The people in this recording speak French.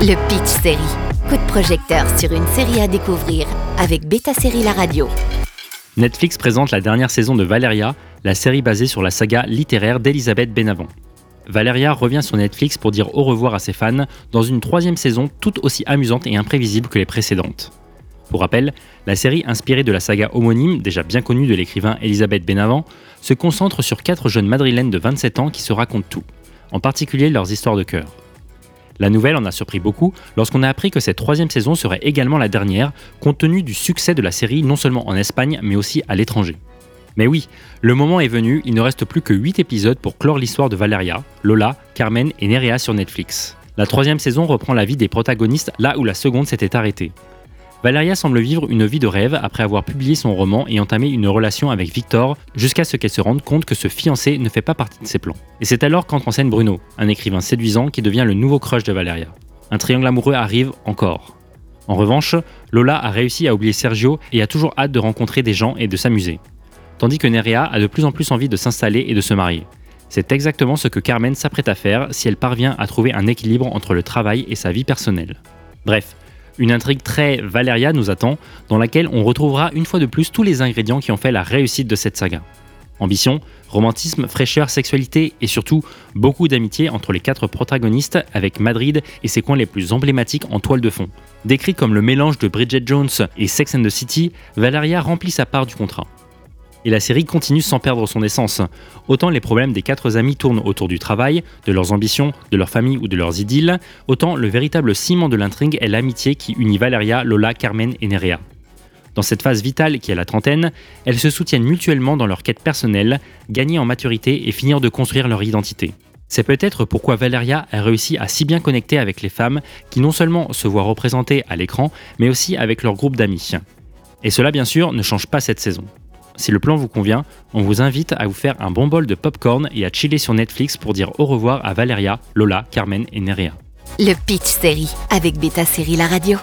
Le Pitch Série. Coup de projecteur sur une série à découvrir avec Beta Série La Radio. Netflix présente la dernière saison de Valeria, la série basée sur la saga littéraire d'Elisabeth Benavent. Valeria revient sur Netflix pour dire au revoir à ses fans dans une troisième saison tout aussi amusante et imprévisible que les précédentes. Pour rappel, la série inspirée de la saga homonyme, déjà bien connue de l'écrivain Elisabeth Benavent, se concentre sur quatre jeunes madrilènes de 27 ans qui se racontent tout, en particulier leurs histoires de cœur. La nouvelle en a surpris beaucoup lorsqu'on a appris que cette troisième saison serait également la dernière, compte tenu du succès de la série non seulement en Espagne mais aussi à l'étranger. Mais oui, le moment est venu, il ne reste plus que 8 épisodes pour clore l'histoire de Valeria, Lola, Carmen et Nerea sur Netflix. La troisième saison reprend la vie des protagonistes là où la seconde s'était arrêtée. Valeria semble vivre une vie de rêve après avoir publié son roman et entamé une relation avec Victor jusqu'à ce qu'elle se rende compte que ce fiancé ne fait pas partie de ses plans. Et c'est alors qu'entre en scène Bruno, un écrivain séduisant qui devient le nouveau crush de Valeria. Un triangle amoureux arrive encore. En revanche, Lola a réussi à oublier Sergio et a toujours hâte de rencontrer des gens et de s'amuser. Tandis que Nerea a de plus en plus envie de s'installer et de se marier. C'est exactement ce que Carmen s'apprête à faire si elle parvient à trouver un équilibre entre le travail et sa vie personnelle. Bref, une intrigue très Valeria nous attend, dans laquelle on retrouvera une fois de plus tous les ingrédients qui ont fait la réussite de cette saga. Ambition, romantisme, fraîcheur, sexualité et surtout beaucoup d'amitié entre les quatre protagonistes avec Madrid et ses coins les plus emblématiques en toile de fond. Décrit comme le mélange de Bridget Jones et Sex and the City, Valeria remplit sa part du contrat et la série continue sans perdre son essence. Autant les problèmes des quatre amis tournent autour du travail, de leurs ambitions, de leur famille ou de leurs idylles, autant le véritable ciment de l'intrigue est l'amitié qui unit Valeria, Lola, Carmen et Nerea. Dans cette phase vitale qui est la trentaine, elles se soutiennent mutuellement dans leur quête personnelle, gagner en maturité et finir de construire leur identité. C'est peut-être pourquoi Valeria a réussi à si bien connecter avec les femmes qui non seulement se voient représentées à l'écran, mais aussi avec leur groupe d'amis. Et cela bien sûr ne change pas cette saison. Si le plan vous convient, on vous invite à vous faire un bon bol de popcorn et à chiller sur Netflix pour dire au revoir à Valeria, Lola, Carmen et Nerea. Le Pitch Série avec Beta Série La Radio.